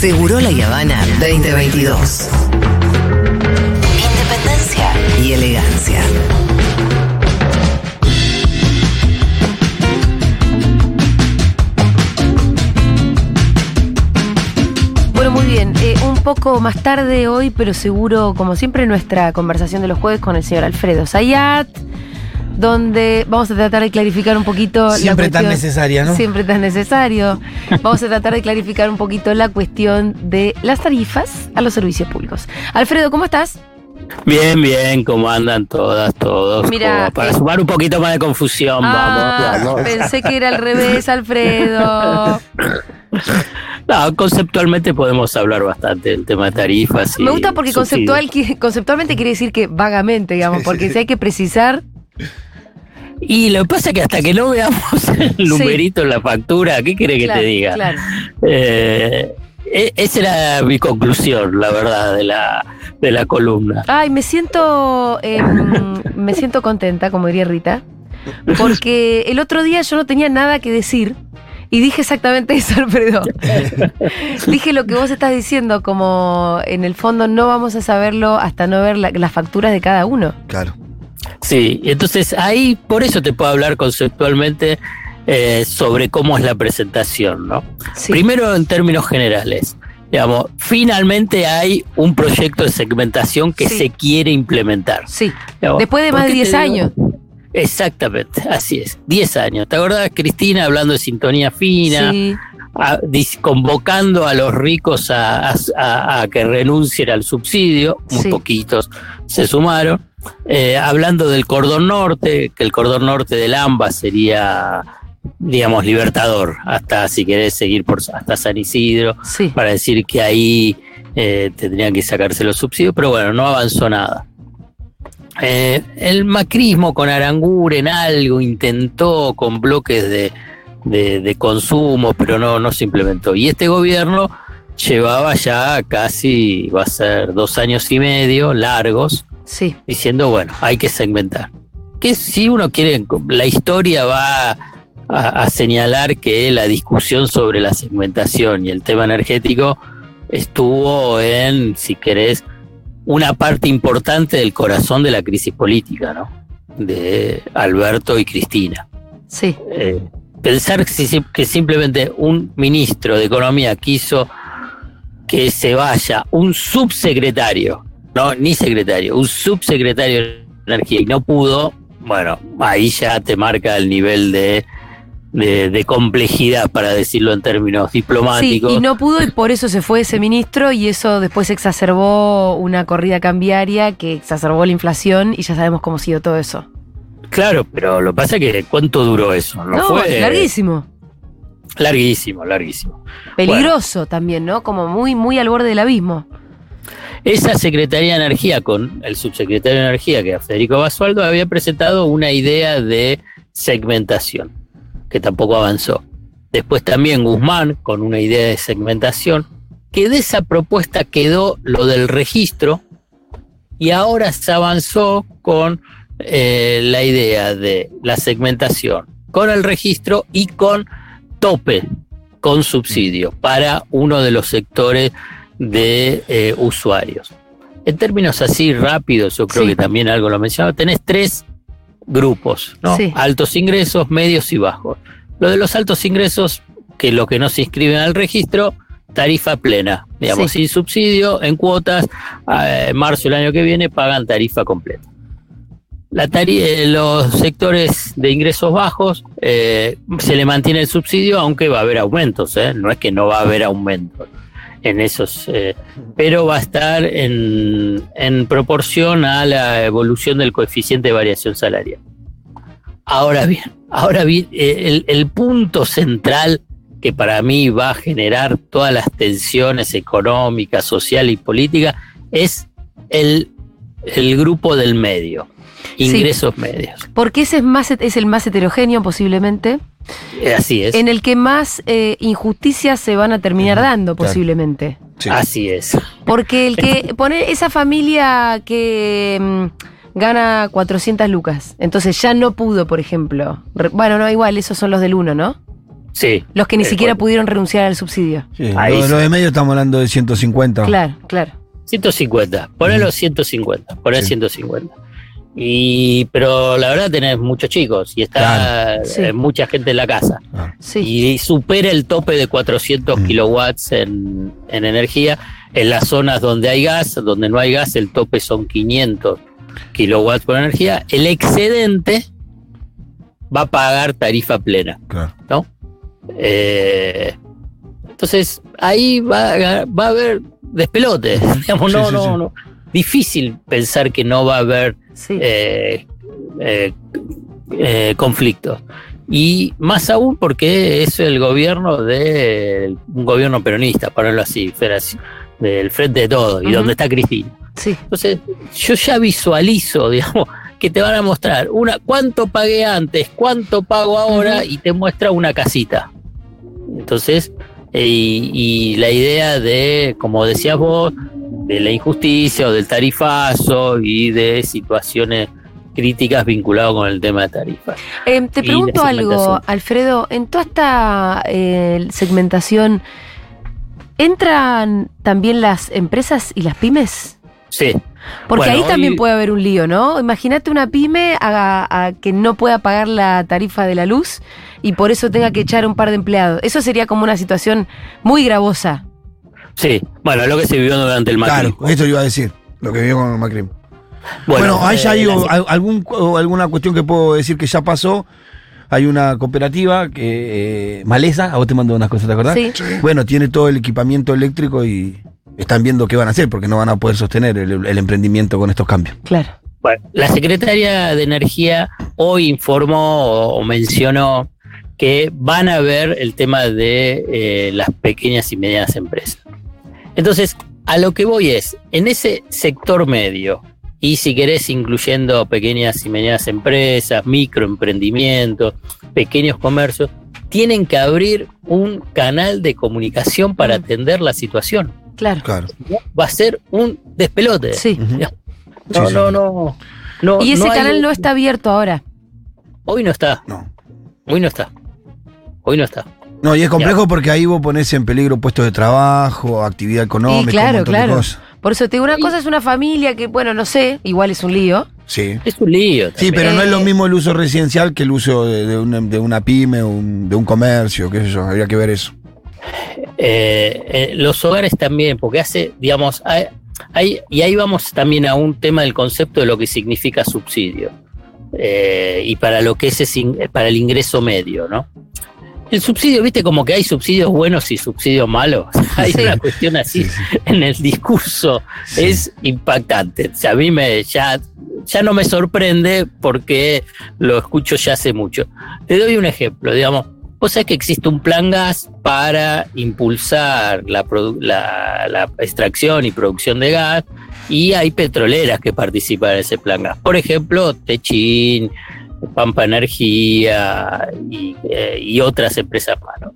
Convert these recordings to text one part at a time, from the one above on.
Seguro La Habana 2022. Independencia y elegancia. Bueno, muy bien. Eh, un poco más tarde hoy, pero seguro, como siempre, nuestra conversación de los jueves con el señor Alfredo Sayat, donde vamos a tratar de clarificar un poquito la Siempre tan necesaria, ¿no? Siempre tan necesario. Vamos a tratar de clarificar un poquito la cuestión de las tarifas a los servicios públicos. Alfredo, ¿cómo estás? Bien, bien, ¿cómo andan todas, todos? Mira, para eh, sumar un poquito más de confusión, Ah, vamos, vamos. pensé que era al revés, Alfredo. No, conceptualmente podemos hablar bastante del tema de tarifas. Me gusta porque subsidios. conceptual, conceptualmente quiere decir que vagamente, digamos, porque si hay que precisar, Y lo que pasa es que hasta que no veamos el numerito en la factura, ¿qué quiere que claro, te diga? claro. Eh, e- esa era mi conclusión, la verdad, de la, de la columna. Ay, me siento, em, me siento contenta, como diría Rita, porque el otro día yo no tenía nada que decir y dije exactamente eso, Alfredo. dije lo que vos estás diciendo, como en el fondo no vamos a saberlo hasta no ver la- las facturas de cada uno. Claro. Sí, entonces ahí por eso te puedo hablar conceptualmente eh, sobre cómo es la presentación, ¿no? Sí. Primero en términos generales. Digamos, finalmente hay un proyecto de segmentación que Sí. se quiere implementar. Sí. Digamos, Después de ¿por más de qué te 10 digo? años. Exactamente, así es. 10 años. ¿Te acordás, Cristina, hablando de sintonía fina, Sí. a- convocando a los ricos a, a- a que renuncien al subsidio? Muy Sí. poquitos se sumaron. Eh, hablando del cordón norte, que el cordón norte del AMBA sería, digamos, libertador, hasta si querés seguir por hasta San Isidro, Sí. para decir que ahí eh, tendrían que sacarse los subsidios, pero bueno, no avanzó nada. Eh, el macrismo con Aranguren algo intentó con bloques de, de- de consumo, pero no, no se implementó. Y este gobierno llevaba ya casi, va a ser dos años y medio largos, Sí. diciendo, bueno, hay que segmentar. Que si uno quiere, la historia va a, a señalar que la discusión sobre la segmentación y el tema energético estuvo en, si querés, una parte importante del corazón de la crisis política, ¿no? De Alberto y Cristina. Sí. Eh, pensar que simplemente un ministro de Economía quiso que se vaya un subsecretario, no, ni secretario, un subsecretario de Energía y no pudo, bueno, ahí ya te marca el nivel de, de, de complejidad, para decirlo en términos Sí, diplomáticos. y no pudo y por eso se fue ese ministro y eso después exacerbó una corrida cambiaria que exacerbó la inflación y ya sabemos cómo ha sido todo eso. Claro, pero lo que pasa es que ¿cuánto duró eso? No, No, fue larguísimo. larguísimo, larguísimo. Peligroso también, ¿no? Como muy, muy al borde del abismo. Esa Secretaría de Energía con el subsecretario de Energía, que era Federico Basualdo, había presentado una idea de segmentación, que tampoco avanzó. Después también Guzmán con una idea de segmentación, que de esa propuesta quedó lo del registro y ahora se avanzó con eh, la idea de la segmentación, con el registro y con tope, con subsidio para uno de los sectores de eh, usuarios. En términos así rápidos, yo creo Sí. que también algo lo mencionaba, tenés tres grupos, ¿no? Sí. Altos ingresos, medios y bajos. Lo de los altos ingresos, que lo que no se inscriben al registro, tarifa plena, digamos, Sí. sin subsidio, en cuotas, en marzo del año que viene pagan tarifa completa. La tari- eh, los sectores de ingresos bajos eh, se le mantiene el subsidio, aunque va a haber aumentos, ¿eh? no es que no va a haber aumentos en esos, eh, pero va a estar en, en proporción a la evolución del coeficiente de variación salarial. Ahora bien, ahora bien, eh, el, el punto central que para mí va a generar todas las tensiones económicas, sociales y políticas es el, el grupo del medio, Sí. ingresos medios. Porque ese es, más, es el más heterogéneo posiblemente, Así es. en el que más eh, injusticias se van a terminar dando posiblemente. Sí. Así es. Porque el que pone esa familia que mm, gana 400 lucas, entonces ya no pudo, por ejemplo. Re- Bueno, no, igual, esos son los del uno, ¿no? Sí. Los que ni Eh, siquiera pudieron renunciar al subsidio. Sí, Ahí lo, lo de medio estamos hablando de 150. Claro, claro. 150, ponelo Ujú. 150, ponelo Sí. 150. Y, pero la verdad tenés muchos chicos y está Claro. Sí. eh, mucha gente en la casa. Ah, Sí. Y supera el tope de 400 Mm. kilowatts en, en energía. En las zonas donde hay gas, donde no hay gas, el tope son 500 kilowatts por energía. El excedente va a pagar tarifa plena. claro. ¿no? Eh, entonces, ahí va, a- va a haber despelote. Digamos, Sí, no, sí, no, sí. no. Difícil pensar que no va a haber Sí. eh, eh, eh, conflictos. Y más aún porque es el gobierno de un gobierno peronista, ponerlo así, del frente de todo, y donde está Cristina. Sí. Entonces, yo ya visualizo, digamos, que te van a mostrar una cuánto pagué antes, cuánto pago ahora, y te muestra una casita. Entonces, y, y la idea de, como decías vos, de la injusticia o del tarifazo y de situaciones críticas vinculadas con el tema de tarifas. Eh, te pregunto algo. Alfredo. En toda esta eh, segmentación, ¿entran también las empresas y las pymes? Sí, Porque Bueno, ahí también hoy- puede haber un lío, ¿no? Imagínate una pyme a, a que no pueda pagar la tarifa de la luz y por eso tenga que echar un par de empleados. Eso sería como una situación muy gravosa. Sí. Bueno, lo que se vivió durante el Claro, macrismo. esto iba a decir, lo que vio con Macri. Bueno, eh, hay la- al- algún, o alguna cuestión que puedo decir que ya pasó. Hay una cooperativa que eh, Maleza, a vos te mando unas cosas, ¿te acordás? Sí. Bueno, tiene todo el equipamiento eléctrico y están viendo qué van a hacer porque no van a poder sostener el, el emprendimiento con estos cambios. Claro. Bueno, la Secretaria de Energía hoy informó o, o mencionó que van a ver el tema de eh, las pequeñas y medianas empresas. Entonces, a lo que voy es, en ese sector medio, y si querés incluyendo pequeñas y medianas empresas, microemprendimientos, pequeños comercios, tienen que abrir un canal de comunicación para atender la situación. Claro. Claro. Va a ser un despelote. Sí. No, Sí, no, no, no. Y ese no hay- canal no está abierto ahora. Hoy no está, No. hoy no está. Hoy no está. No, y es complejo porque ahí vos ponés en peligro puestos de trabajo, actividad económica, Y claro, un claro. de cosas. Por eso te digo, una cosa es una familia que, bueno, no sé, igual es un lío. Sí. Es un lío. Sí, también. pero no es lo Eh, mismo el uso residencial que el uso de, de una, de una pyme, un- de un comercio, qué sé yo, habría que ver eso. Eh, eh, los hogares también, porque hace, digamos, hay, hay- y ahí vamos también a un tema del concepto de lo que significa subsidio eh, y para lo que es in- para el ingreso medio, ¿no? El subsidio, viste, como que hay subsidios buenos y subsidios malos. Hay Sí. una cuestión así Sí, sí. en el discurso es impactante. O sea, a mí me ya, ya no me sorprende porque lo escucho ya hace mucho. Te doy un ejemplo, digamos. Vos sabés que existe un plan gas para impulsar la, produ- la- la extracción y producción de gas y hay petroleras que participan en ese plan gas. Por ejemplo, Techin, Pampa Energía y, eh, y otras empresas más. ¿no?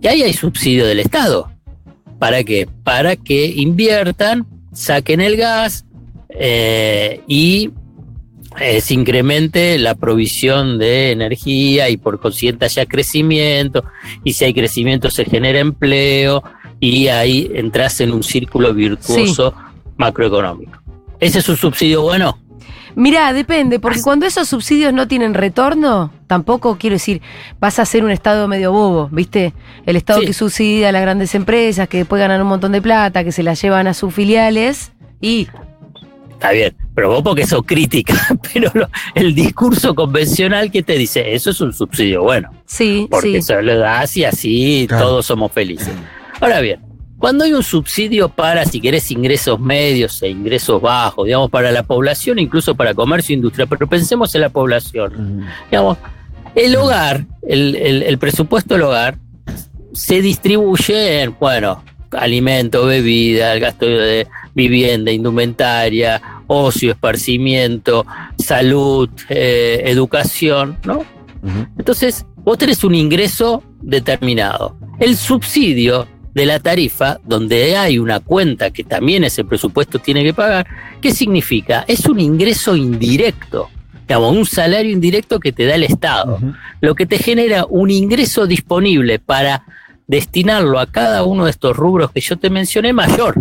Y ahí hay subsidio del Estado. ¿Para qué? Para que inviertan, saquen el gas eh, y eh, se incremente la provisión de energía y por consiguiente haya crecimiento y si hay crecimiento se genera empleo y ahí entras en un círculo virtuoso macroeconómico. ¿Ese es un subsidio bueno? Mirá, depende, porque cuando esos subsidios no tienen retorno, tampoco quiero decir, vas a ser un Estado medio bobo, ¿viste? El Estado Sí. que subsidia a las grandes empresas, que después ganan un montón de plata, que se la llevan a sus filiales y Está bien, pero vos porque sos crítica, pero lo- el discurso convencional que te dice, eso es un subsidio bueno. sí, porque sí. se lo das y así Claro. todos somos felices. Ahora bien, cuando hay un subsidio para, si querés, ingresos medios e ingresos bajos, digamos, para la población, incluso para comercio e industria, pero pensemos en la población, digamos, el hogar, el, el- el presupuesto del hogar se distribuye en, bueno, alimento, bebida, el gasto de vivienda, indumentaria, ocio, esparcimiento, salud, eh, educación, ¿no? Entonces, vos tenés un ingreso determinado. El subsidio de la tarifa, donde hay una cuenta que también ese presupuesto tiene que pagar, ¿qué significa? Es un ingreso indirecto. digamos, un salario indirecto que te da el Estado, lo que te genera un ingreso disponible para destinarlo a cada uno de estos rubros que yo te mencioné mayor.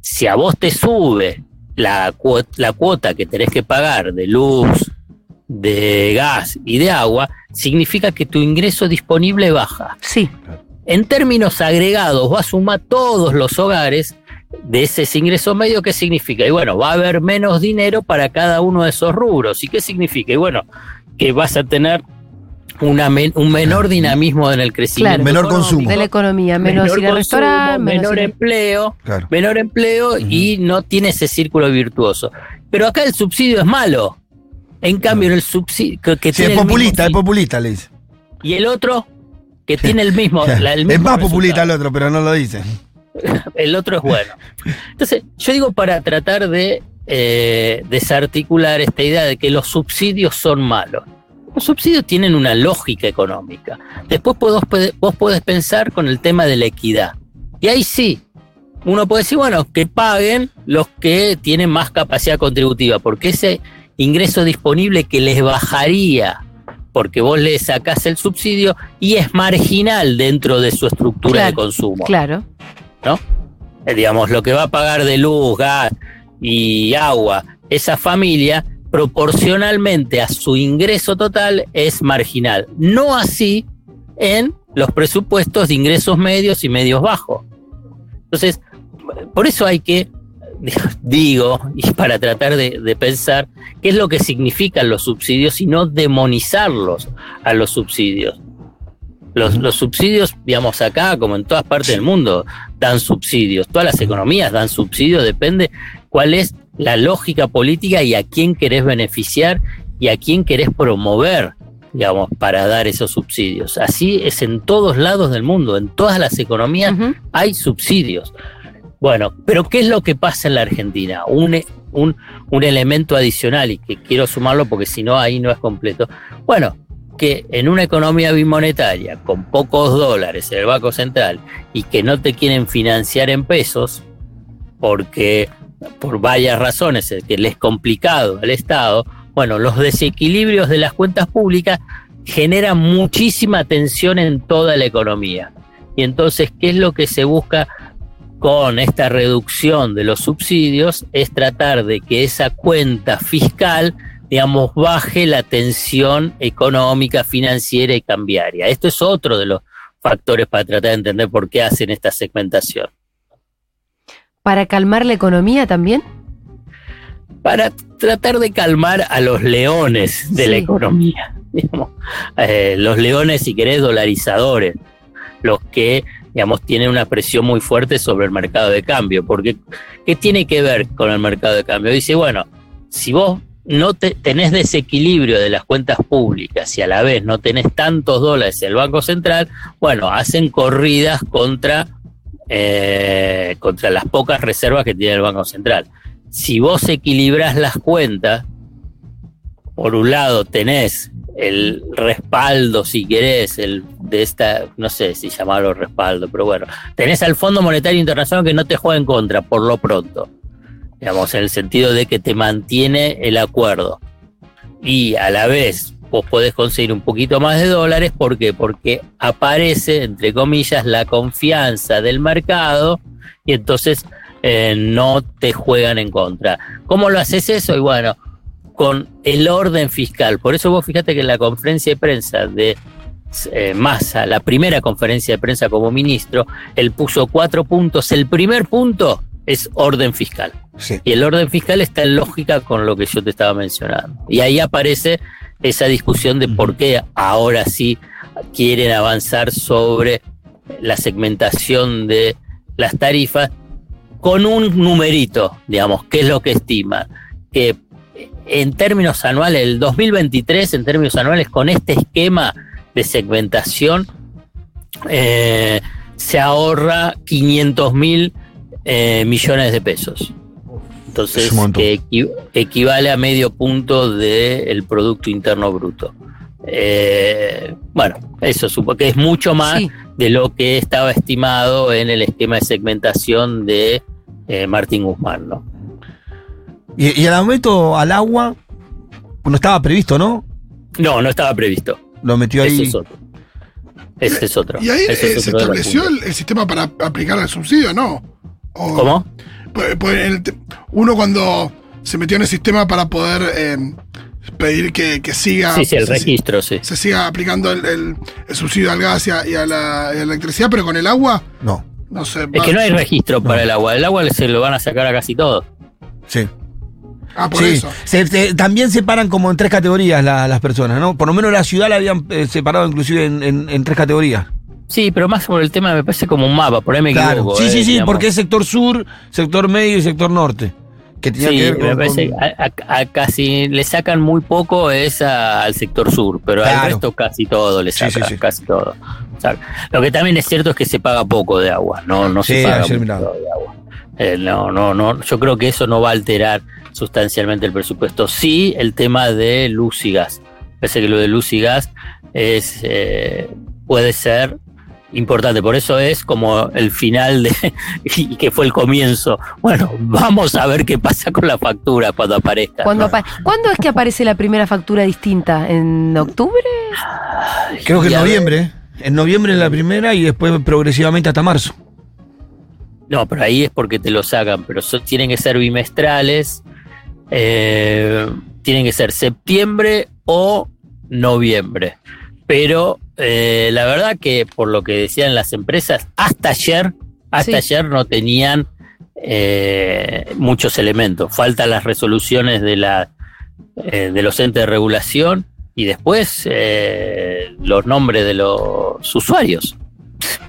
Si a vos te sube la, cuo- la cuota que tenés que pagar de luz, de gas y de agua, significa que tu ingreso disponible baja. Sí, En términos agregados, va a sumar todos los hogares de ese ingreso medio, ¿qué significa? Y bueno, va a haber menos dinero para cada uno de esos rubros. ¿Y qué significa? Y bueno, que vas a tener una men- un menor dinamismo en el crecimiento. Claro. Menor consumo. de la economía, menos menor ir al restaurante, menos menor ir- empleo, Claro. menor empleo y no tiene ese círculo virtuoso. Pero acá el subsidio es malo. En cambio, el subsidio que, que Sí, tiene es el mismo populista, es fin- populista, le dice. y el otro que tiene el mismo, la- el es más populista resultado. el otro, pero no lo dice. el otro es bueno. Entonces, yo digo para tratar de eh, desarticular esta idea de que los subsidios son malos. Los subsidios tienen una lógica económica. Después vos, podés- vos podés pensar con el tema de la equidad. Y ahí sí, uno puede decir, bueno, que paguen los que tienen más capacidad contributiva, porque ese ingreso disponible que les bajaría, porque vos le sacás el subsidio y es marginal dentro de su estructura Claro, de consumo. Claro. Eh, digamos, lo que va a pagar de luz, gas y agua esa familia, proporcionalmente a su ingreso total, es marginal. No así en los presupuestos de ingresos medios y medios bajos. Entonces, por eso hay que, digo, y para tratar de, de pensar qué es lo que significan los subsidios y no demonizarlos a los subsidios. Los, los subsidios, digamos, acá, como en todas partes del mundo, dan subsidios. Todas las economías dan subsidios, depende cuál es la lógica política y a quién querés beneficiar y a quién querés promover, digamos, para dar esos subsidios. Así es en todos lados del mundo, en todas las economías hay subsidios. Bueno, pero ¿qué es lo que pasa en la Argentina? Un, elemento adicional y que quiero sumarlo porque si no ahí no es completo. Bueno, que en una economía bimonetaria con pocos dólares en el Banco Central y que no te quieren financiar en pesos porque por varias razones es que le es complicado al Estado, bueno, los desequilibrios de las cuentas públicas generan muchísima tensión en toda la economía. Y entonces, ¿qué es lo que se busca con esta reducción de los subsidios? Es tratar de que esa cuenta fiscal, digamos, baje la tensión económica, financiera y cambiaria. Esto es otro de los factores para tratar de entender por qué hacen esta segmentación. Para calmar la economía también. para tratar de calmar a los leones de la economía. digamos. Eh, los leones, si querés, dolarizadores, los que, digamos, tienen una presión muy fuerte sobre el mercado de cambio. Porque, ¿qué tiene que ver con el mercado de cambio? Dice, bueno, si vos no te, tenés desequilibrio de las cuentas públicas y a la vez no tenés tantos dólares en el Banco Central, bueno, hacen corridas contra, eh, contra las pocas reservas que tiene el Banco Central si vos equilibrás las cuentas, por un lado tenés el respaldo, si querés, el de esta, no sé si llamarlo respaldo, pero bueno, tenés al Fondo Monetario Internacional que no te juega en contra, por lo pronto, digamos, en el sentido de que te mantiene el acuerdo. Y a la vez vos podés conseguir un poquito más de dólares, ¿por qué? Porque aparece, entre comillas, la confianza del mercado y entonces eh, no te juegan en contra. ¿Cómo lo haces eso? Y bueno, con el orden fiscal. Por eso vos fíjate que en la conferencia de prensa de eh, Massa, la primera conferencia de prensa como ministro, él puso cuatro puntos. El primer punto es orden fiscal. Sí. Y el orden fiscal está en lógica con lo que yo te estaba mencionando. Y ahí aparece esa discusión de por qué ahora sí quieren avanzar sobre la segmentación de las tarifas con un numerito, digamos, que es lo que estima, que en términos anuales, el 2023, en términos anuales, con este esquema de segmentación, eh, se ahorra 500 mil eh, millones de pesos. Entonces, que equi- equivale a medio punto del Producto Interno Bruto. Eh, bueno, eso supongo que es mucho más Sí. de lo que estaba estimado en el esquema de segmentación de eh, Martín Guzmán, ¿no? Y, y el aumento al agua, no estaba previsto, ¿no? No, no estaba previsto. Lo metió Ese ahí. es otro. Ese es otro. Y ahí Ese eh, es se otro los estableció el, el sistema para aplicar el subsidio, ¿no? O- ¿Cómo? Pues- pues uno cuando se metió en el sistema para poder eh, pedir que, que siga. Sí, sí, el se, registro, sí. se siga aplicando el, el- el subsidio al gas y a, y a la, y a la electricidad, pero con el agua, No, no sé. Es va- que no hay registro para el agua. El agua se lo van a sacar a casi todo. sí. Ah, por Sí, eso. se- se- también separan como en tres categorías la- las personas, ¿no? Por lo menos la ciudad la habían eh, separado inclusive en, en- en tres categorías. Sí, pero más por el tema me parece como un mapa, por ahí me Claro. equivoco. Sí, eh, sí, sí, porque es sector sur, sector medio y sector norte. Que tenía Sí, que ver con. me parece con- que a, a- a casi le sacan muy poco es a- al sector sur, pero Claro. al resto casi todo le Sí, sacan, sí, sí. casi todo. O sea, lo que también es cierto es que se paga poco de agua, no, no Sí, se paga mucho de agua. Eh, no, no, no, yo creo que eso no va a alterar sustancialmente el presupuesto. Sí, el tema de luz y gas. Parece que lo de luz y gas es eh, puede ser importante. Por eso es como el final de y que fue el comienzo. Bueno, vamos a ver qué pasa con la factura cuando aparezca. Cuando apa- ¿Cuándo es que aparece la primera factura distinta? ¿En octubre? Creo que en noviembre. En noviembre la primera y después progresivamente hasta marzo. No, pero ahí es porque te lo sacan, pero so- tienen que ser bimestrales, eh, tienen que ser septiembre o noviembre. Pero eh, la verdad que por lo que decían las empresas, hasta ayer, hasta Sí. ayer no tenían eh, muchos elementos. Faltan las resoluciones de la eh, de los entes de regulación y después eh, los nombres de los usuarios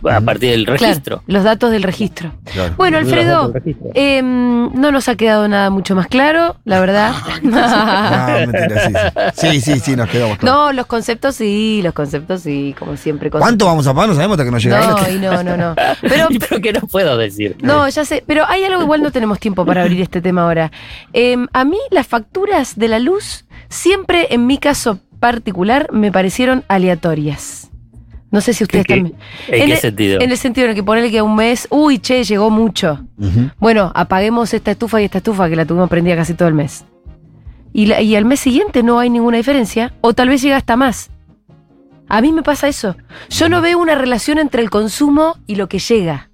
a partir del registro. Claro, los datos del registro. Claro. Bueno, Alfredo, em, no nos ha quedado nada mucho más claro, la verdad. No, mentira, sí, sí. Sí, sí, sí, nos quedamos claros. No, los conceptos sí, los conceptos sí, como siempre. cosas- ¿Cuánto vamos a pagar? No sabemos hasta que nos llega. No, y no, no, no. Pero, ¿Y pero qué no puedo decir? no, ya sé, pero hay algo, igual no tenemos tiempo para abrir este tema ahora. Em, a mí las facturas de la luz, siempre en mi caso particular, me parecieron aleatorias. No sé si ustedes ¿Qué- qué- también. ¿En, qué el- sentido? En el sentido en el que ponerle que un mes, uy, che, llegó mucho. Bueno, apaguemos esta estufa y esta estufa que la tuvimos prendida casi todo el mes. Y, la- y al mes siguiente no hay ninguna diferencia, o tal vez llega hasta más. A mí me pasa eso. Yo no veo una relación entre el consumo y lo que llega.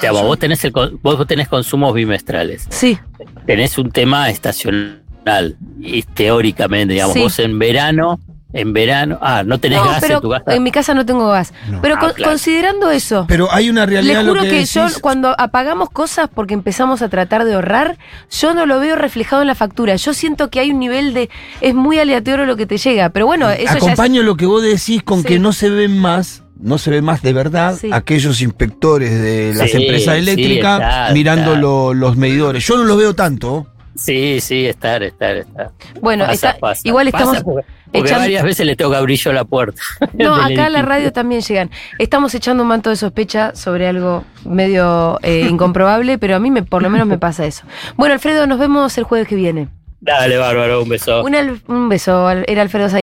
Digamos, vos, tenés el, vos tenés consumos bimestrales. Sí, Tenés un tema estacional. Y teóricamente, digamos, Sí. vos en verano, en verano. Ah, no tenés no, gas pero en tu casa. en mi casa no tengo gas. No. Pero Ah, con- claro. considerando eso, Pero hay una le realidad. juro lo que, que, yo cuando apagamos cosas porque empezamos a tratar de ahorrar, yo no lo veo reflejado en la factura. Yo siento que hay un nivel de es muy aleatorio lo que te llega, pero bueno, eso ya es Acompaño lo que vos decís con Sí. que no se ven más, no se ve más de verdad Sí. aquellos inspectores de las Sí, empresas sí, eléctricas está, mirando está. lo- los medidores. Yo no los veo tanto. Sí, sí, estar, estar, estar. Bueno, Pasa, está- pasa. igual Pasa estamos porque, porque echando- varias veces le tengo que abrir yo la puerta. No, acá la radio también llegan. Estamos echando un manto de sospecha sobre algo medio eh, incomprobable, pero a mí me, por lo menos me pasa eso. Bueno, Alfredo, nos vemos el jueves que viene. Dale, bárbaro, un beso. Un, un beso, era Alfredo